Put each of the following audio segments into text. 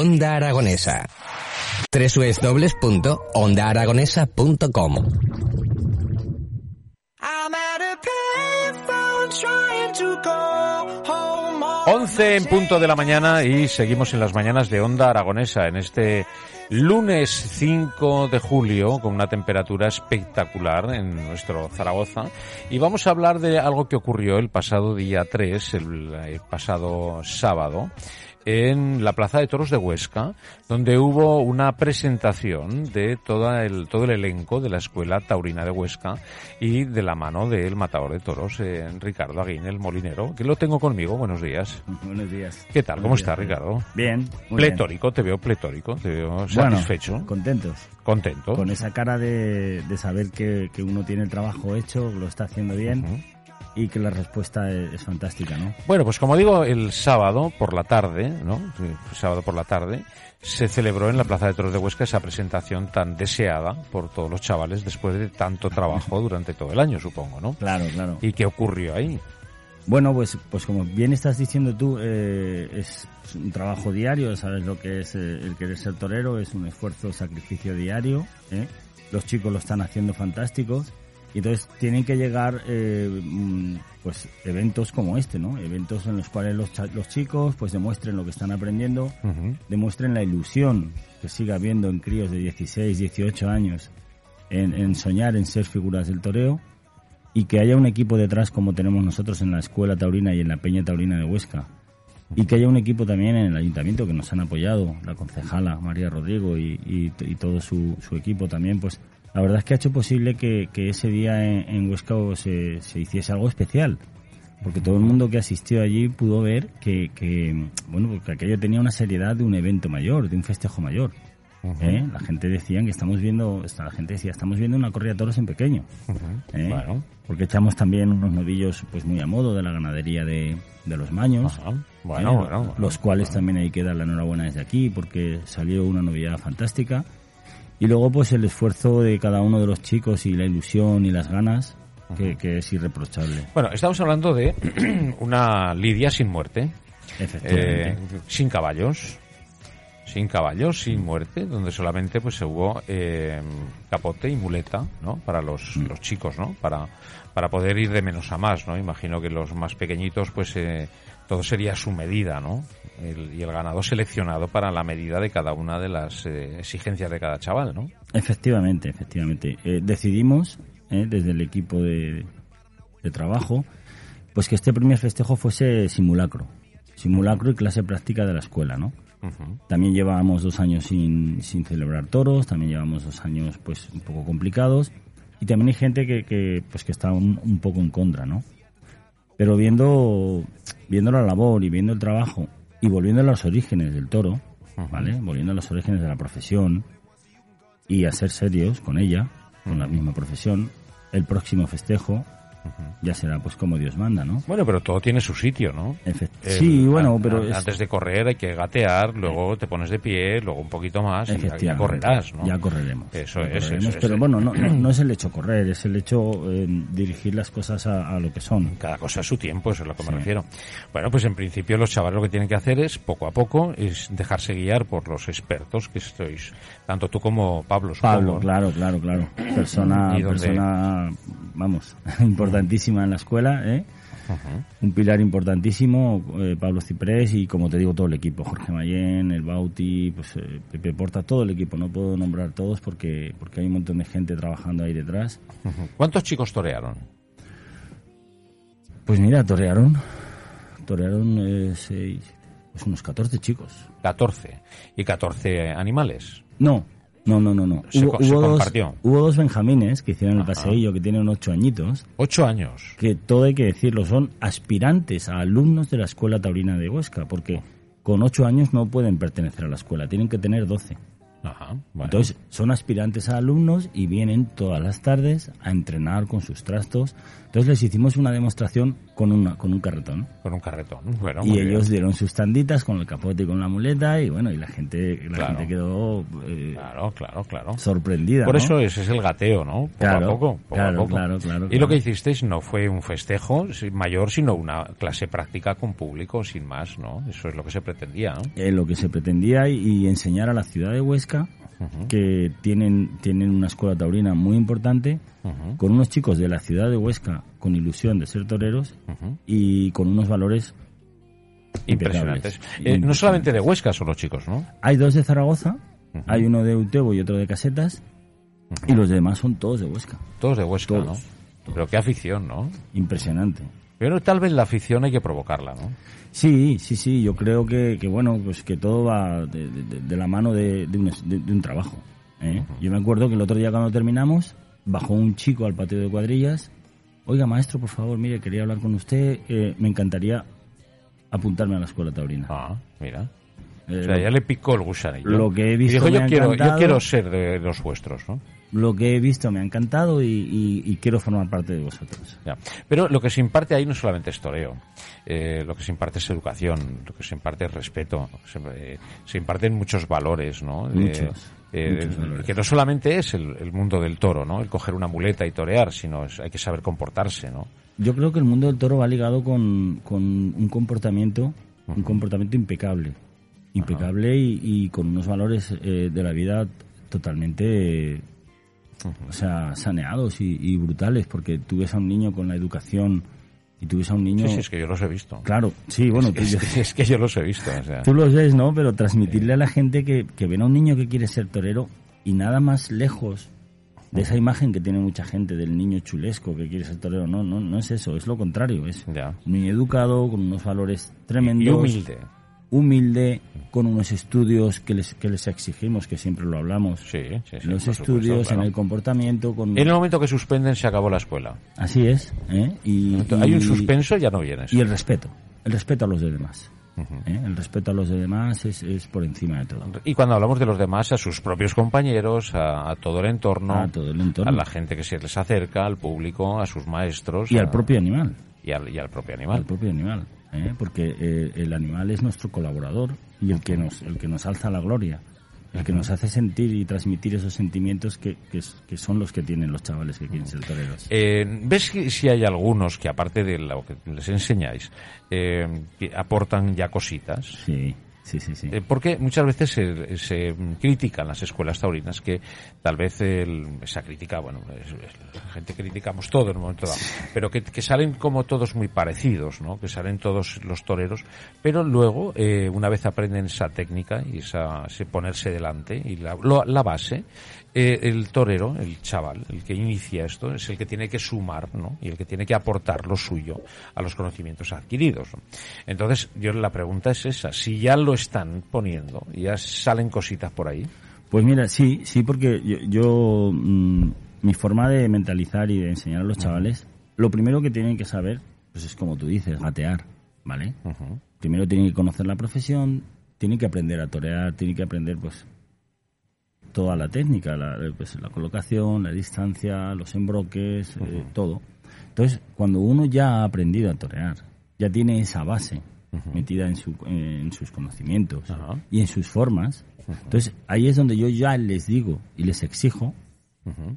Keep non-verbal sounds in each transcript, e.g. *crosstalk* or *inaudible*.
Onda Aragonesa. www.ondaaragonesa.com 11 en punto de la mañana y seguimos en las mañanas de Onda Aragonesa en este lunes 5 de julio con una temperatura espectacular en nuestro Zaragoza. Y vamos a hablar de algo que ocurrió el pasado día 3, el, el pasado sábado en la Plaza de Toros de Huesca, donde hubo una presentación de toda el, todo el elenco de la Escuela Taurina de Huesca y de la mano del matador de toros, eh, Ricardo Aguín, el molinero, que lo tengo conmigo. Buenos días. Buenos días. ¿Qué tal? ¿Cómo Buenos está, días. Ricardo? Bien. muy Pletórico, te veo pletórico, te veo satisfecho, Bueno, contentos. contento. Con esa cara de, de saber que, que uno tiene el trabajo hecho, lo está haciendo bien. Y que la respuesta es, es fantástica, ¿no? Bueno, pues como digo, el sábado por la tarde, ¿no? El sábado por la tarde, se celebró en la Plaza de Toros de Huesca esa presentación tan deseada por todos los chavales después de tanto trabajo *laughs* durante todo el año, supongo, ¿no? Claro, claro. ¿Y qué ocurrió ahí? Bueno, pues, pues como bien estás diciendo tú, eh, es un trabajo diario, sabes lo que es eh, el querer ser torero, es un esfuerzo, sacrificio diario. ¿eh? Los chicos lo están haciendo fantásticos y entonces tienen que llegar eh, mm, pues eventos como este, ¿no? Eventos en los cuales los, los chicos pues demuestren lo que están aprendiendo, demuestren la ilusión que siga habiendo en críos de 16, 18 años en, en soñar en ser figuras del toreo y que haya un equipo detrás como tenemos nosotros en la Escuela Taurina y en la Peña Taurina de Huesca. Y que haya un equipo también en el ayuntamiento que nos han apoyado, la concejala María Rodrigo y, y- y todo su, su equipo también, pues la verdad es que ha hecho posible que, que ese día en, en Huesca se, se hiciese algo especial. Porque todo el mundo que asistió allí pudo ver que, que, bueno, porque aquello tenía una seriedad de un evento mayor, de un festejo mayor. ¿eh? La gente decía que estamos viendo, la gente decía, estamos viendo una corrida de toros en pequeño. ¿eh? Bueno. Porque echamos también unos novillos pues muy a modo de la ganadería de, de los maños. Bueno, ¿eh? bueno, bueno. Los cuales también hay que dar la enhorabuena desde aquí porque salió una novillada fantástica. Y luego pues el esfuerzo de cada uno de los chicos y la ilusión y las ganas que, que es irreprochable. Bueno, estamos hablando de *clears throat* una lidia sin muerte, Efectivamente. eh, sin caballos, sin caballos, sin muerte, donde solamente pues se hubo eh, capote y muleta, ¿no? Para los, Mm. los chicos, ¿no? Para, para poder ir de menos a más, ¿no? Imagino que los más pequeñitos, pues eh, todo sería su medida, ¿no? El- y el ganado seleccionado para la medida de cada una de las eh, exigencias de cada chaval, ¿no? Efectivamente, efectivamente. Eh, decidimos, eh, desde el equipo de, de trabajo, pues que este primer festejo fuese simulacro. Simulacro y clase práctica de la escuela, ¿no? También llevábamos dos años sin, sin celebrar toros, también llevamos dos años pues un poco complicados y también hay gente que, que pues que está un, un poco en contra, ¿no? Pero viendo, viendo la labor y viendo el trabajo y volviendo a los orígenes del toro, ¿vale? Volviendo a los orígenes de la profesión y a ser serios con ella, con la misma profesión, el próximo festejo ya será pues como Dios manda, ¿no? Bueno, pero todo tiene su sitio, ¿no? Efect- El- sí, bueno, pero an- es- antes de correr hay que gatear, luego te pones de pie, luego un poquito más y ya, correrás, ¿no? Ya correremos. Eso Ya es, correremos, eso es. Pero bueno, no, no, es el hecho correr, es el hecho eh, dirigir las cosas a, a lo que son. Cada cosa a su tiempo, eso es a lo que me refiero. Bueno, pues en principio los chavales lo que tienen que hacer es, poco a poco, es dejarse guiar por los expertos que sois, tanto tú como Pablo, supongo, Pablo, claro, claro, claro. *clears throat* Persona, persona, vamos, *laughs* importantísima en la escuela, ¿eh? Un pilar importantísimo, eh, Pablo Ciprés y como te digo todo el equipo, Jorge Mayén, el Bauti, pues eh, Pepe Porta, todo el equipo. No puedo nombrar todos porque porque hay un montón de gente trabajando ahí detrás. ¿Cuántos chicos torearon? Pues mira, torearon, torearon eh, seis, pues unos 14 chicos. 14. ¿Y 14 animales? No, no, no, no, no. Se se dos, compartió. hubo dos benjamines que hicieron el Ajá. paseillo, que tienen ocho añitos, Ocho años. que todo hay que decirlo, son aspirantes a alumnos de la Escuela Taurina de Huesca, porque con ocho años no pueden pertenecer a la escuela, tienen que tener doce. Ajá, bueno. Entonces, son aspirantes a alumnos y vienen todas las tardes a entrenar con sus trastos. Entonces, les hicimos una demostración con, una, con un carretón. Con un carretón. Bueno, y ellos bien. dieron sus tanditas con el capote y con la muleta y bueno, y la gente, la Claro. gente quedó eh, Claro, claro, claro. sorprendida. Por ¿no? eso ese es el gateo, ¿no? Poco Claro, a poco. Poco claro, a poco. claro, claro, Y lo que hicisteis no fue un festejo mayor, sino una clase práctica con público, sin más, ¿no? Eso es lo que se pretendía, ¿no? Eh, lo que se pretendía y, y enseñar a la ciudad de Huesca Que tienen, tienen una escuela taurina muy importante con unos chicos de la ciudad de Huesca con ilusión de ser toreros y con unos valores Impresionantes. Eh, no solamente de Huesca son los chicos, ¿no? Hay dos de Zaragoza, hay uno de Utebo y otro de Casetas y los demás son todos de Huesca. Todos de Huesca, Todos. ¿no? Pero qué afición, ¿no? Impresionante. Pero tal vez la afición hay que provocarla, ¿no? Sí, sí, sí, yo creo que, que bueno, pues que todo va de, de- de la mano de, de un, es- de- de un trabajo. ¿eh? Yo me acuerdo que el otro día cuando terminamos, bajó un chico al patio de cuadrillas, oiga maestro, por favor, mire, quería hablar con usted, eh, me encantaría apuntarme a la escuela taurina. Ah, mira. Eh, O sea, ya le picó el gusanillo. lo que he visto Y dijo, me yo ha quiero, yo encantado". quiero ser de los vuestros, ¿no? Lo que he visto me ha encantado y, y- y quiero formar parte de vosotros. Ya. Pero lo que se imparte ahí no solamente es toreo, eh, lo que se imparte es educación, lo que se imparte es respeto, se, eh, se imparten muchos valores, ¿no? Muchos, eh, muchos. Que no solamente es el, el mundo del toro, ¿no? El coger una muleta y torear, sino es- hay que saber comportarse, ¿no? Yo creo que el mundo del toro va ligado con, con un comportamiento, un comportamiento impecable, impecable y, y con unos valores de la vida totalmente, o sea, saneados y, y brutales, porque tú ves a un niño con la educación y tú ves a un niño, Sí, sí, es que yo los he visto. claro, sí, bueno, tú, es, es que yo los he visto, o sea. tú los ves, ¿no? Pero transmitirle a la gente que, que ven a un niño que quiere ser torero y nada más lejos de esa imagen que tiene mucha gente del niño chulesco que quiere ser torero, no, no, no es eso, es lo contrario, es Ya. un niño educado, con unos valores tremendos, Y humilde. Humilde, con unos estudios que les, que les exigimos, que siempre lo hablamos, Sí, sí, sí, los supuesto, estudios, claro. en el comportamiento, con... En el momento que suspenden se acabó la escuela. Así es, ¿eh? Y, Hay un suspenso, ya no vienes. Y el respeto, el respeto a los de demás. ¿eh? El respeto a los de demás es, es por encima de todo. Y cuando hablamos de los demás, a sus propios compañeros, a, a todo el entorno, A todo el entorno. a la gente que se les acerca, al público, a sus maestros. Y a- al propio animal. y al, y al propio al animal. propio animal, ¿eh? porque eh, el animal es nuestro colaborador y el que nos el que nos alza la gloria, el que nos hace sentir y transmitir esos sentimientos que, que, son los que tienen los chavales que quieren ser toreros. Eh, ¿Ves si, si hay algunos que, aparte de lo que les enseñáis, eh, que aportan ya cositas? Sí, sí, sí, sí. Eh, porque muchas veces se, se critican las escuelas taurinas que tal vez el- esa crítica, bueno, es- es- la gente criticamos todo en un momento dado, pero que, que salen como todos muy parecidos, ¿no? Que salen todos los toreros, pero luego, eh, una vez aprenden esa técnica y esa, ese ponerse delante y la, lo- la base, eh, el torero, el chaval, el que inicia esto, es el que tiene que sumar, ¿no? Y el que tiene que aportar lo suyo a los conocimientos adquiridos. ¿no? Entonces, yo la pregunta es esa, si ya lo están poniendo, ya salen cositas por ahí. Pues mira, sí, sí, porque yo, yo, mm, mi forma de mentalizar y de enseñar a los chavales, lo primero que tienen que saber, pues es como tú dices, gatear, ¿vale? Primero tienen que conocer la profesión, tienen que aprender a torear, tienen que aprender, pues, toda la técnica, la, pues, la colocación, la distancia, los embroques, eh, todo. Entonces, cuando uno ya ha aprendido a torear, ya tiene esa base metida en, su, en sus conocimientos y en sus formas, entonces ahí es donde yo ya les digo y les exijo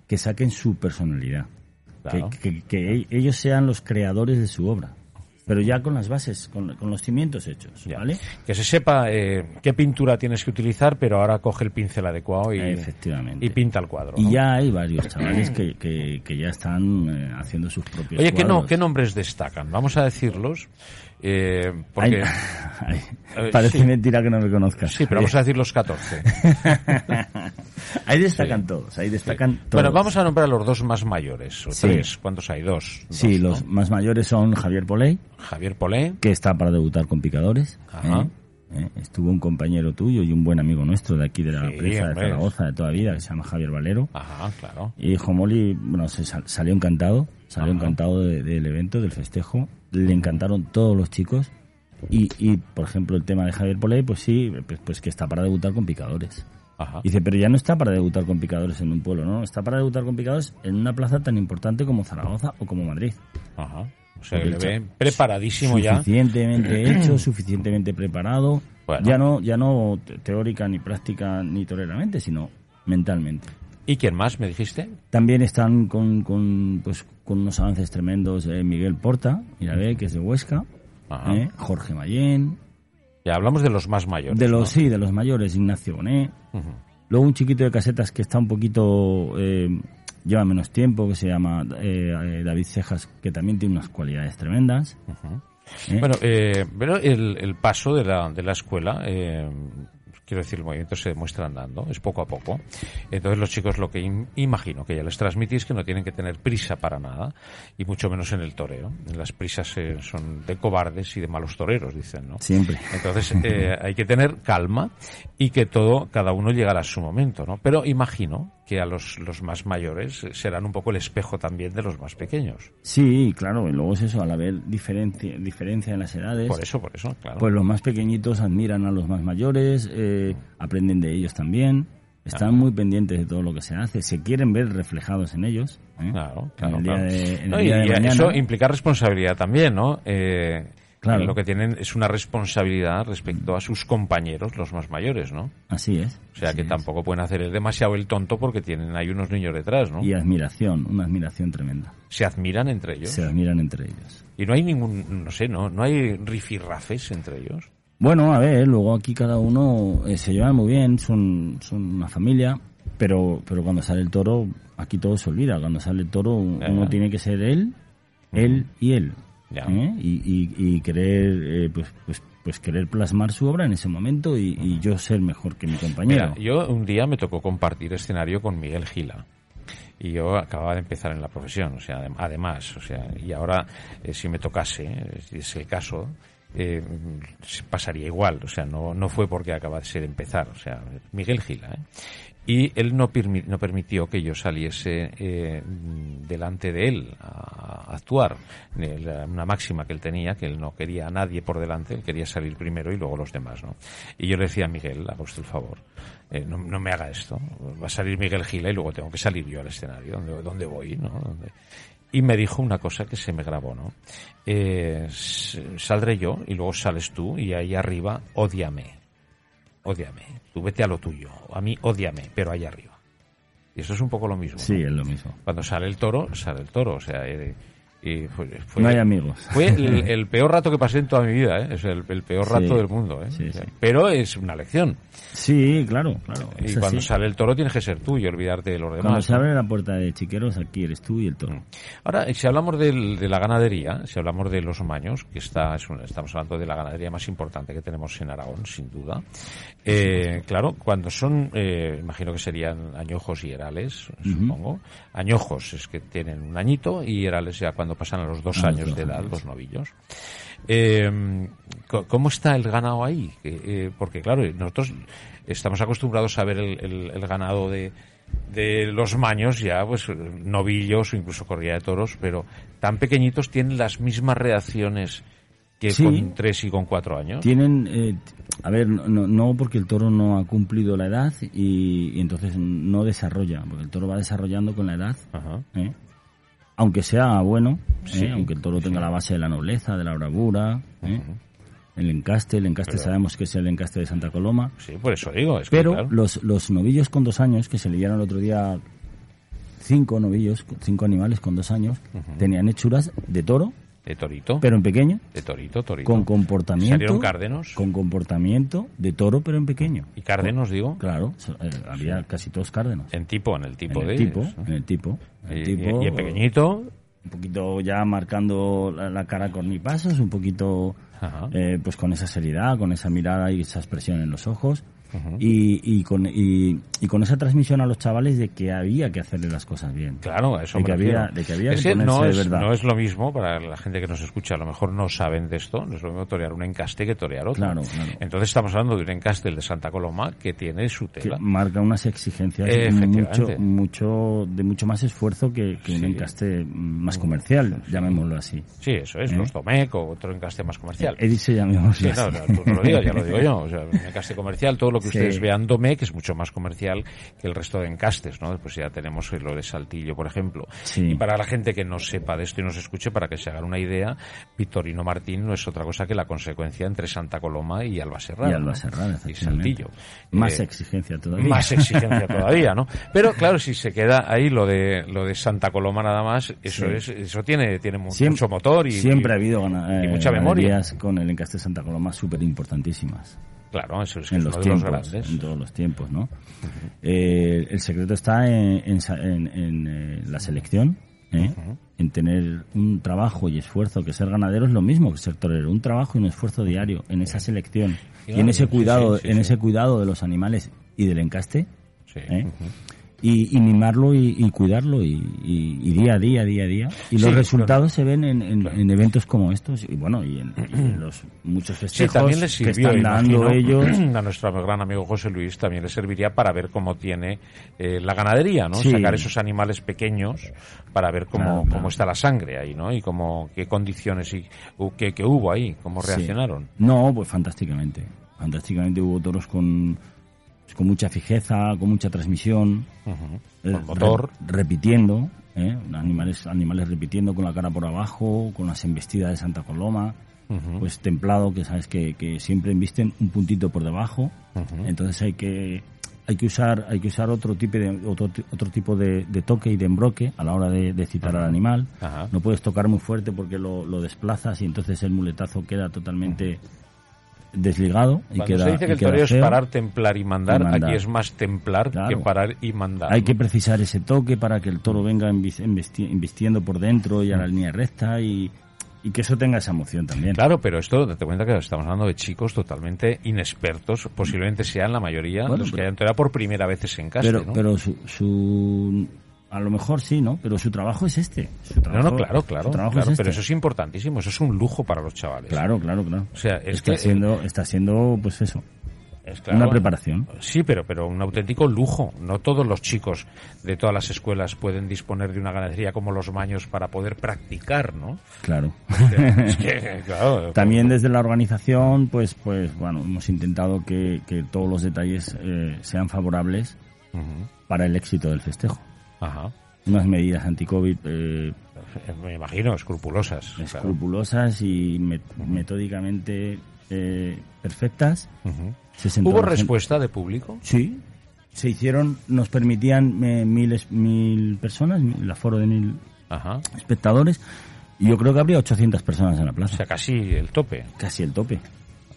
que saquen su personalidad, Claro. que, que- que ellos sean los creadores de su obra, pero ya con las bases, con, con los cimientos hechos, Ya. ¿vale? Que se sepa eh, qué pintura tienes que utilizar, pero ahora coge el pincel adecuado y, Efectivamente. y pinta el cuadro. Y ya hay varios chavales que, que, que ya están eh, haciendo sus propios Oye, ¿qué, no. ¿qué nombres destacan? Vamos a decirlos. Eh, Ay, porque, ay, Eh, parece sí. mentira que no me conozcas. sí, pero vamos a decir los 14. *laughs* ahí destacan todos, ahí destacan todos. Bueno, vamos a nombrar a los dos más mayores, o Sí. tres. ¿Cuántos hay? Dos. Sí, Dos, ¿no? los más mayores son Javier Poley, Javier Polé. que está para debutar con picadores. Ajá. ¿eh? ¿eh? Estuvo un compañero tuyo y un buen amigo nuestro de aquí de la presa de. Zaragoza de toda vida, que se llama Javier Valero. Ajá, claro. Y Jomoli, bueno, se sal- salió encantado, salió Ajá. encantado de- del evento, del festejo. Le encantaron todos los chicos. Y, y, por ejemplo, el tema de Javier Poley, pues sí, pues, pues que está para debutar con picadores. Ajá. Dice, pero ya no está para debutar con picadores en un pueblo, ¿no? Está para debutar con picadores en una plaza tan importante como Zaragoza o como Madrid. Ajá. O sea, que le Porque ve preparadísimo ya. Suficientemente *clears throat* hecho, suficientemente preparado. Bueno. Ya no ya no te- teórica, ni práctica, ni toleramente, sino mentalmente. ¿Y quién más me dijiste? También están con, con, pues, con unos avances tremendos eh, Miguel Porta, mira que es de Huesca, eh, Jorge Mayén, Ya hablamos de los más mayores. de los ¿no? sí, de los mayores, Ignacio Bonet, luego un chiquito de casetas que está un poquito eh, lleva menos tiempo, que se llama eh, eh, David Cejas, que también tiene unas cualidades tremendas. ¿eh? Bueno, eh, pero el, el paso de la, de la escuela, eh, quiero decir, el movimiento se demuestra andando, es poco a poco. Entonces los chicos lo que im- imagino que ya les transmitís que no tienen que tener prisa para nada, y mucho menos en el toreo. Las prisas eh, son de cobardes y de malos toreros, dicen, ¿no? Siempre. Entonces *laughs* eh, hay que tener calma y que todo, cada uno llegará a su momento, ¿no? Pero imagino que a los, los más mayores eh, serán un poco el espejo también de los más pequeños. Sí, claro, y luego es eso, al haber diferencia, diferencia en las edades, Por eso, por eso, claro. pues los más pequeñitos admiran a los más mayores, eh, aprenden de ellos también, están muy pendientes de todo lo que se hace, se quieren ver reflejados en ellos. ¿eh? Claro, En claro. el día claro. de- en el No, y, de mañana. eso implica responsabilidad también, ¿no? Eh, Claro. Lo que tienen es una responsabilidad respecto a sus compañeros, los más mayores, ¿no? Así es. O sea que es. tampoco pueden hacer el demasiado el tonto porque tienen hay unos niños detrás, ¿no? Y admiración, una admiración tremenda. Se admiran entre ellos. Se admiran entre ellos. Y no hay ningún, no sé, no, no hay rifirrafes entre ellos. Bueno, a ver, luego aquí cada uno eh, se lleva muy bien, son, son una familia, pero, pero cuando sale el toro, aquí todo se olvida. Cuando sale el toro, uno tiene que ser él, él y él. ¿Eh? Y, y- y querer, eh, pues, pues, pues querer plasmar su obra en ese momento y, y yo ser mejor que mi compañero. Mira, yo un día me tocó compartir escenario con Miguel Gila. Y yo acababa de empezar en la profesión, o sea, adem- además, o sea, y ahora eh, si me tocase, si es el caso, eh, pasaría igual, o sea, no, no fue porque acabase de empezar, o sea, Miguel Gila, ¿eh? Y él no, permi- no permitió que yo saliese eh, mm, delante de él a, actuar. Eh, Una máxima que él tenía, que él no quería a nadie por delante, él quería salir primero y luego los demás, ¿no? Y yo le decía a Miguel, haga usted el favor, eh, no, no me haga esto. Va a salir Miguel Gila y luego tengo que salir yo al escenario. ¿Dónde, dónde voy? ¿no? ¿Dónde? Y me dijo una cosa que se me grabó, ¿no? Eh, saldré yo y luego sales tú y ahí arriba, ódiame. Ódiame. Tú vete a lo tuyo. A mí, ódiame, pero allá arriba. Y eso es un poco lo mismo. Sí, ¿no? es lo mismo. Cuando sale el toro, sale el toro. O sea, eh, y fue, fue- no hay amigos. fue el, *laughs* el peor rato que pasé en toda mi vida, ¿eh? Es el, el peor rato Sí. del mundo, ¿eh? Sí, sí. Pero es una lección. Sí, claro, claro. Y es cuando así. sale el toro tienes que ser tú y olvidarte de los demás. Cuando se abre la puerta de chiqueros, aquí eres tú y el toro. Ahora, si hablamos del- de la ganadería, si hablamos de los maños, que está, es un- estamos hablando de la ganadería más importante que tenemos en Aragón, sin duda. Eh, claro, cuando son, eh, imagino que serían añojos y herales, supongo. Añojos es que tienen un añito y herales ya cuando pasan a los dos años de edad, los novillos. Eh, ¿Cómo está el ganado ahí? Eh, porque claro, nosotros estamos acostumbrados a ver el, el- el ganado de, de los maños ya, pues novillos o incluso corrida de toros, pero tan pequeñitos tienen las mismas reacciones que Sí. con tres y con cuatro años. Tienen, eh, a ver, no, no- no porque el toro no ha cumplido la edad y, y entonces no desarrolla, porque el toro va desarrollando con la edad, Ajá. ¿eh? Aunque sea bueno, ¿eh? Sí, aunque el toro tenga la base de la nobleza, de la bravura, ¿eh? el encaste, el encaste Pero- sabemos que es el encaste de Santa Coloma, Sí, por eso digo. Es que, pero claro, los, los novillos con dos años, que se leyeron el otro día, cinco novillos, cinco animales con dos años, tenían hechuras de toro, de torito, pero en pequeño, de torito, torito. con comportamiento. Salieron cárdenos. con comportamiento de toro pero en pequeño. Y cárdenos, digo, claro eh, había casi todos cárdenos. En tipo, en el tipo en de el tipo ellos, ¿no? en el tipo. En Y, el tipo y- y en pequeñito, un poquito ya marcando la, la cara con ni pasos un poquito eh, pues con esa seriedad con esa mirada y esa expresión en los ojos y, y con y, y con esa transmisión a los chavales de que había que hacerle las cosas bien Claro, eso de que había de que había Es que que no es, de verdad no es lo mismo para la gente que nos escucha, a lo mejor no saben de esto, no es lo mismo torear un encaste que torear otro. Claro, claro. Entonces estamos hablando de un encaste el de Santa Coloma que tiene su que tela. marca unas exigencias mucho, mucho, de mucho más esfuerzo que, que un encaste más comercial, llamémoslo así. Sí, eso es, ¿Eh? los Domec o otro encaste más comercial. He dicho llamémoslo Sí, así. no, no, tú no lo digas, ya lo digo yo. O sea, un encaste comercial, todo lo que Sí. ustedes vean Domé, que es mucho más comercial que el resto de encastes, ¿no? Pues ya tenemos lo de Saltillo, por ejemplo. Sí. Y para la gente que no sepa de esto y nos escuche, para que se hagan una idea, Victorino Martín no es otra cosa que la consecuencia entre Santa Coloma y Alba Serrana. Y Alba Y. Saltillo. Más Eh, exigencia todavía. más exigencia *laughs* todavía, ¿no? Pero claro, si se queda ahí lo de lo de Santa Coloma nada más, eso Sí. es eso tiene tiene mucho motor y siempre y- ha habido y eh, mucha memoria. con el encaste Santa Coloma súper importantísimas Claro, eso es, que en es los uno de los tiempos, grandes. en todos los tiempos, ¿no? Eh, el secreto está en, eh, la selección, ¿eh? en tener un trabajo y esfuerzo, que ser ganadero es lo mismo que ser torero, un trabajo y un esfuerzo diario en esa selección y en ese cuidado, sí, sí, en ese cuidado de los animales y del encaste, Sí. ¿eh? Y, y mimarlo y, y cuidarlo y, día a día, día a día. Y los Sí, resultados se ven en, en- en eventos como estos y bueno, y en, *clears throat* los muchos Sí, festejos también les que sirvió, están dando ellos. *clears throat* a nuestro gran amigo José Luis también le serviría para ver cómo tiene eh, la ganadería, ¿no? Sí. Sacar esos animales pequeños para ver cómo, Claro, claro. cómo está la sangre ahí, ¿no? Y cómo, qué condiciones y qué, qué hubo ahí, cómo Sí. reaccionaron. No, pues fantásticamente. Fantásticamente hubo toros con, con mucha fijeza, con mucha transmisión. Eh, Con motor. re- repitiendo, ¿eh? animales, animales repitiendo con la cara por abajo, con las embestidas de Santa Coloma. Pues templado, que sabes que, que siempre embisten un puntito por debajo. Entonces hay que hay que usar hay que usar otro tipo de otro, otro tipo de, de toque y de embroque a la hora de, de citar al animal. No puedes tocar muy fuerte porque lo, lo desplazas y entonces el muletazo queda totalmente desligado y Cuando queda se dice que el toreo es parar, templar y mandar, Y mandar. aquí es más templar Claro. que parar y mandar. Hay ¿no? que precisar ese toque para que el toro venga embistiendo por dentro y a la línea recta y, y que eso tenga esa emoción también. Claro, pero esto, date cuenta que estamos hablando de chicos totalmente inexpertos, posiblemente sean la mayoría Bueno, los que pero- hayan toreado por primera vez en casa, pero, ¿no? pero su, su a lo mejor sí, ¿no? Pero su trabajo es este. Su no, trabajo, no, claro, su claro, trabajo claro, es pero este. eso es importantísimo, eso es un lujo para los chavales. Claro, claro, claro. O sea, es está que, siendo, está siendo, pues eso, Es claro, una preparación. Sí, pero, pero un auténtico lujo. No todos los chicos de todas las escuelas pueden disponer de una ganadería como los maños para poder practicar, ¿no? Claro. *laughs* Es que, *laughs* claro, También desde la organización, pues, pues, bueno, hemos intentado que, que todos los detalles eh, sean favorables para el éxito del festejo. Ajá. Unas medidas anti-COVID eh, Me imagino, escrupulosas. claro. escrupulosas y met- metódicamente eh, perfectas. Se ¿Hubo respuesta de público? Sí, se hicieron, nos permitían eh, mil personas, el aforo de mil Ajá. espectadores, y yo creo que habría 800 personas en la O plaza. sea, casi el tope. Casi el tope.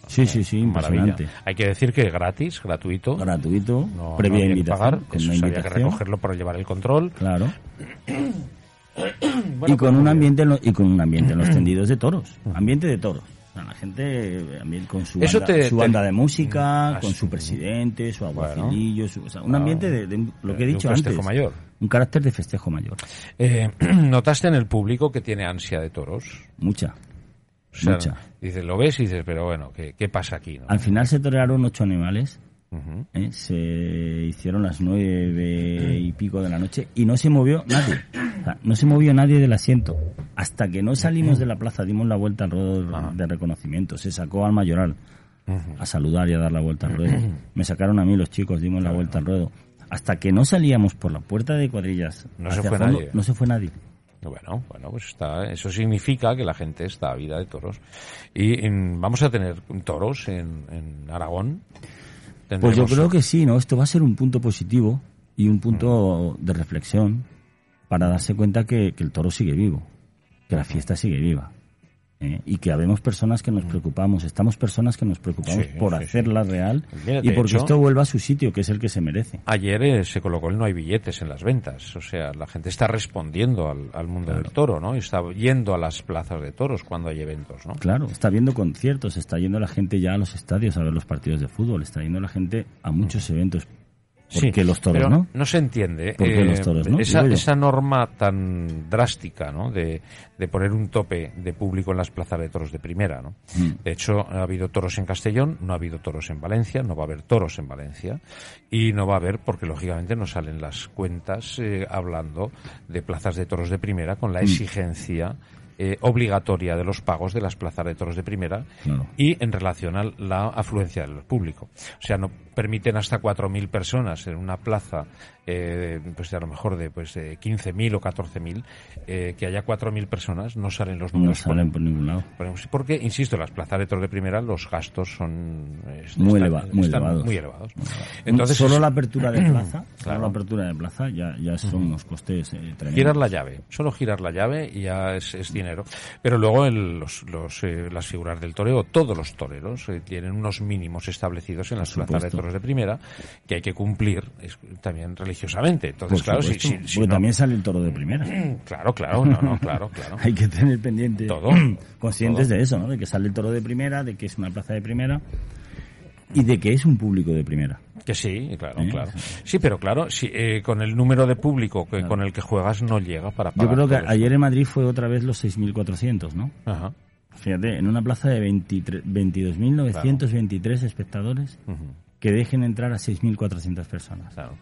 Sí, sí, sí, Maravilla. Hay que decir que gratis, gratuito. Gratuito, No, previa no había que invitación, pagar. Eso había que invitación. recogerlo para llevar el control. Claro. *coughs* Bueno, y con pues, un bien. ambiente en lo- y con un ambiente en los *coughs* tendidos de toros, ambiente de toros. La gente con su Eso banda, te- su te- banda de música, Ah, con su presidente, su Bueno. aguacilillo, su- o sea, un ambiente de, de lo que he un dicho festejo antes, mayor. un carácter de festejo mayor, Eh, *clears throat* ¿Notaste en el público que tiene ansia de toros? mucha. O sea, Mucha. Dices, lo ves y dices, pero bueno, ¿qué, qué pasa aquí? no? Al final se torearon ocho animales. ¿eh? se hicieron las nueve y pico de la noche y no se movió nadie. O sea, no se movió nadie del asiento. Hasta que no salimos de la plaza, dimos la vuelta al ruedo de reconocimiento. Se sacó al mayoral a saludar y a dar la vuelta al ruedo. *clears throat* Me sacaron a mí los chicos, dimos la vuelta al ruedo. Hasta que no salíamos por la puerta de cuadrillas, No se fue fondo, nadie. no se fue nadie. Bueno, bueno, pues está, eso significa que la gente está a vida de toros. Y en- vamos a tener toros en, en Aragón. Pues yo creo que sí, ¿no? Esto va a ser un punto positivo y un punto de reflexión para darse cuenta que, que el toro sigue vivo, que la fiesta sigue viva. ¿Eh? Y que habemos personas que nos preocupamos, estamos personas que nos preocupamos Sí, por sí, hacerla real Mira, y porque hecho- esto vuelva a su sitio, que es el que se merece. Ayer eh, se colocó el no hay billetes en las ventas. O sea, la gente está respondiendo al, al mundo del toro, ¿no? Y está yendo a las plazas de toros cuando hay eventos, ¿no? Claro, está viendo conciertos, está yendo la gente ya a los estadios a ver los partidos de fútbol, está yendo la gente a muchos eventos. ¿Por Sí, qué los toros pero no? No se entiende. ¿Por qué eh, los toros no? Esa, esa norma tan drástica, ¿no? De, de poner un tope de público en las plazas de toros de primera, ¿no? Mm. De hecho, ha habido toros en Castellón, no ha habido toros en Valencia, no va a haber toros en Valencia y no va a haber porque lógicamente no salen las cuentas eh, hablando de plazas de toros de primera con la Mm. Eh, obligatoria de los pagos de las plazas de toros de primera Claro. y en relación a la afluencia del público. O sea, no permiten hasta 4.000 personas en una plaza, eh, pues a lo mejor de pues de 15.000 o 14.000, eh, que haya 4.000 personas, no salen los No números. salen por ningún lado. Porque, insisto, las plazas de toros de primera, los gastos son eh, Muy están- eleva- muy están elevados. muy elevados. Entonces, solo es- la apertura de *clears throat* plaza, Claro. solo la apertura de plaza ya, ya son unos costes eh, tremendos. girar la llave, solo girar la llave y ya es, es dinero. Pero luego el- los, los, eh, las figuras del toreo, todos los toreros eh, tienen unos mínimos establecidos en las plazas de toros de primera que hay que cumplir es- también religiosamente. Por Entonces, claro, si, si- si porque no- también sale el toro de primera. claro, claro, no, no, claro, claro. *laughs* Hay que tener pendiente, Todo. *clears throat* conscientes Todo. de eso, ¿no? De que sale el toro de primera, de que es una plaza de primera y de que es un público de primera. Que sí, claro, ¿Eh? claro. Sí, pero claro, si, eh, con el número de público que, con el que juegas no llega para Yo pagar creo que ayer en Madrid fue otra vez los 6.400, ¿no? Ajá. Fíjate, en una plaza de 23 22.923 espectadores ujú, que dejen entrar a 6.400 personas. claro.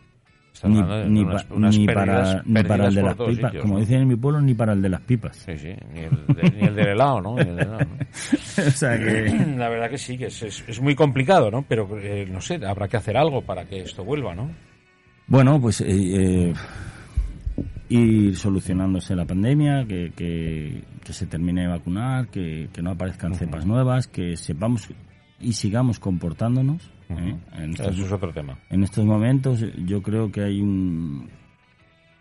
Ni, ni unas- pa- unas ni pérdidas- para, ni para el de las pipas, sitios, como ¿no? dicen en mi pueblo, ni para el de las pipas. Sí, sí, ni el, de- ni el del helado, ¿no? Ni el del helado, ¿no? *laughs* o sea que... *clears throat* La verdad que sí, que es, es, es muy complicado, ¿no? Pero, eh, no sé, habrá que hacer algo para que esto vuelva, ¿no? Bueno, pues eh, eh, ir solucionándose la pandemia, que, que, que se termine de vacunar, que, que no aparezcan cepas nuevas, que sepamos y sigamos comportándonos. ¿Eh? en, estos, Eso es otro tema. en estos momentos eh, yo creo que hay un,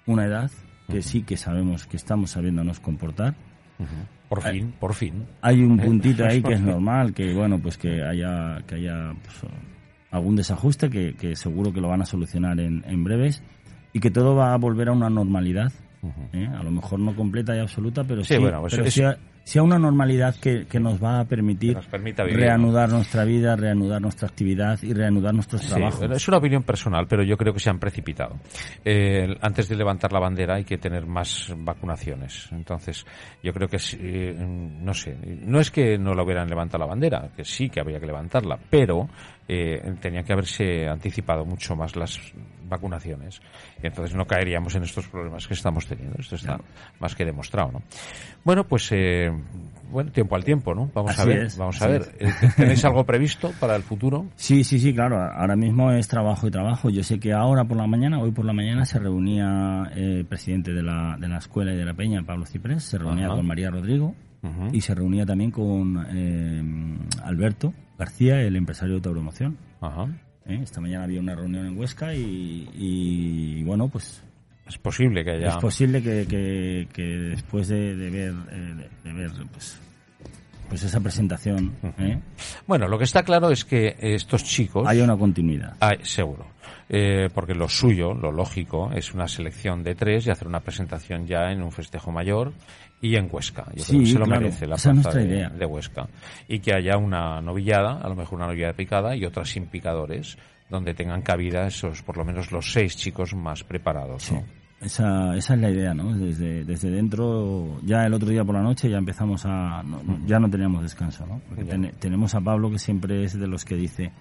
una edad que sí que sabemos que estamos sabiéndonos comportar. Por fin, por fin. Hay un puntito ahí que es *laughs* normal, que bueno, pues que haya, que haya pues, algún desajuste, que, que seguro que lo van a solucionar en, en breves y que todo va a volver a una normalidad. ¿eh? A lo mejor no completa y absoluta, pero sí, Sí, bueno, pues pero es- sí a, sí a una normalidad que, que nos va a permitir nos vivir, reanudar nuestra vida, reanudar nuestra actividad y reanudar nuestros Sí, trabajos. es una opinión personal, pero yo creo que se han precipitado. Eh, antes de levantar la bandera hay que tener más vacunaciones. Entonces, yo creo que, eh, no sé, no es que no lo hubieran levantado la bandera, que sí que había que levantarla, pero eh, tenía que haberse anticipado mucho más las vacunaciones. Y entonces no caeríamos en estos problemas que estamos teniendo. Esto está más que demostrado, ¿no? Bueno, pues, eh, bueno, tiempo al tiempo, ¿no? Vamos a ver, es, vamos a ver. Eh, ¿Tenéis algo previsto para el futuro? *laughs* Sí, sí, sí, claro. Ahora mismo es trabajo y trabajo. Yo sé que ahora por la mañana, hoy por la mañana, se reunía eh, el presidente de la, de la escuela y de la peña, Pablo Ciprés, se reunía Ajá. con María Rodrigo y se reunía también con eh, Alberto García, el empresario de Tauromoción. Ajá. ¿eh? Esta mañana había una reunión en Huesca y, y, bueno, pues Es posible que haya... es posible que, que- que después de, de ver, eh, de, de ver pues, pues esa presentación ¿eh? Bueno, lo que está claro es que estos chicos... haya una continuidad. Hay, seguro. Eh, porque lo suyo, lo lógico, es una selección de tres y hacer una presentación ya en un festejo mayor y en Huesca. Yo Sí, creo que se lo claro. merece la plaza de, idea. de Huesca. Y que haya una novillada, a lo mejor una novillada picada y otra sin picadores, donde tengan cabida esos, por lo menos los seis chicos más preparados. ¿no? Esa, esa es la idea, ¿no? Desde, desde dentro, ya el otro día por la noche ya empezamos a... no- no, ya no teníamos descanso, ¿no? Porque ten- tenemos a Pablo que siempre es de los que dice,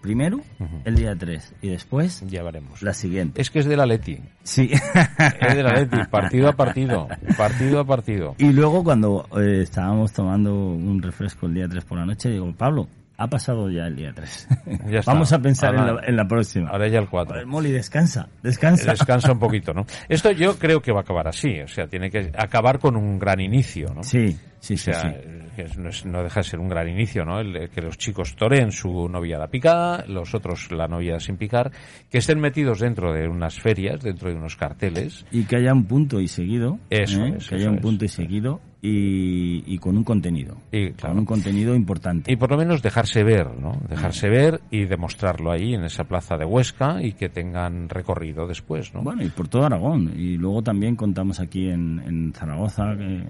primero el día 3 y después Ya veremos. la siguiente. Es que es del Atleti. Sí. Es del Atleti, partido a partido. Partido a partido. y luego cuando eh, estábamos tomando un refresco el día 3 por la noche, digo, Pablo, ha pasado ya el día 3. *laughs* Ya está. Vamos a pensar en la, en la próxima. Ahora ya el 4. Joder, Molly, descansa, descansa. descansa un poquito, ¿no? *laughs* Esto yo creo que va a acabar así, o sea, tiene que acabar con un gran inicio, ¿no? Sí, sí, O sí, sea, sí. no, es- no deja de ser un gran inicio, ¿no? El que los chicos toreen su novillada picada, los otros la novillada sin picar, que estén metidos dentro de unas ferias, dentro de unos carteles. Y que haya un punto y seguido. Eso ¿eh? es, Que haya un es. punto y seguido y, y con un contenido. Y, claro. Con un contenido importante. Y por lo menos dejarse ver, ¿no? Dejarse ver y demostrarlo ahí en esa plaza de Huesca y que tengan recorrido después, ¿no? Bueno, y por todo Aragón. Y luego también contamos aquí en, en Zaragoza eh,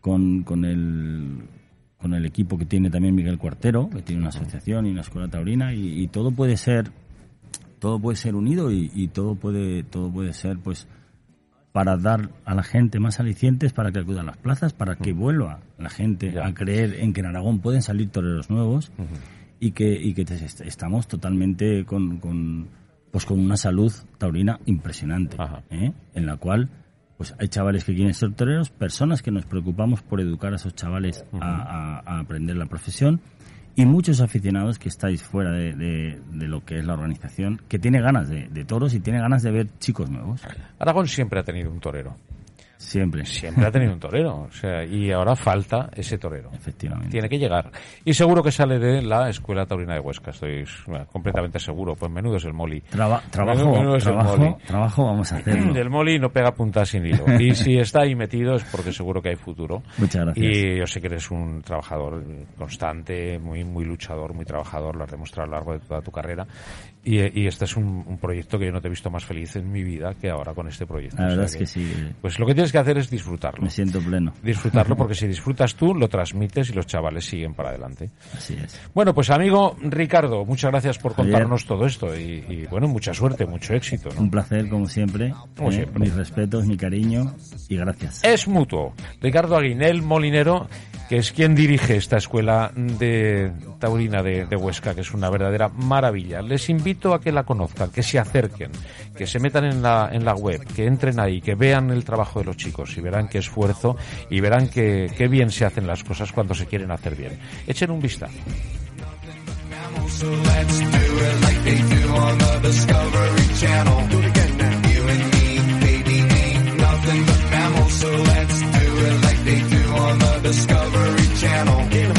con, con, el, con el equipo que tiene también Miguel Cuartero, que tiene una asociación y una escuela taurina, y, y todo puede ser todo puede ser unido y, y todo puede todo puede ser pues para dar a la gente más alicientes para que acudan a las plazas, para que vuelva la gente Ya. a creer en que en Aragón pueden salir toreros nuevos y que, y que estamos totalmente con, con, pues con una salud taurina impresionante. ¿eh? en la cual pues hay chavales que quieren ser toreros, personas que nos preocupamos por educar a esos chavales a, a aprender la profesión y muchos aficionados que estáis fuera de, de, lo que es la organización, que tiene ganas de, de, toros y tiene ganas de ver chicos nuevos. Aragón siempre ha tenido un torero. Siempre. Siempre ha tenido un torero. O sea, y ahora falta ese torero. Efectivamente. Tiene que llegar. Y seguro que sale de la Escuela Taurina de Huesca. Estoy bueno, completamente seguro. Pues menudo es el Moli. Traba, trabajo, menudo es trabajo, el moli. trabajo vamos a hacer. Del Moli no pega puntas sin hilo. *laughs* Y si está ahí metido es porque seguro que hay futuro. Muchas gracias. Y yo sé que eres un trabajador constante, muy, muy luchador, muy trabajador. Lo has demostrado a lo largo de toda tu carrera. Y, y este es un, un, proyecto que yo no te he visto más feliz en mi vida que ahora con este proyecto. La verdad o sea es que, que, sí. Pues lo que tienes que hacer es disfrutarlo. Me siento pleno. Disfrutarlo porque *laughs* si disfrutas tú, lo transmites y los chavales siguen para adelante. Así es. Bueno, pues amigo Ricardo, muchas gracias por Javier. contarnos todo esto y, y, bueno, mucha suerte, mucho éxito. ¿no? Un placer, como siempre. Como eh, siempre. Mis respetos, mi cariño y gracias. Es mutuo. Ricardo Aguinel Molinero, que es quien dirige esta escuela de taurina de, de, Huesca, que es una verdadera maravilla. Les invito a que la conozcan, que se acerquen, que se metan en la, en la web, que entren ahí, que vean el trabajo de los chicos y verán qué esfuerzo y verán qué que bien se hacen las cosas cuando se quieren hacer bien. Echen un vistazo. on the Discovery Channel.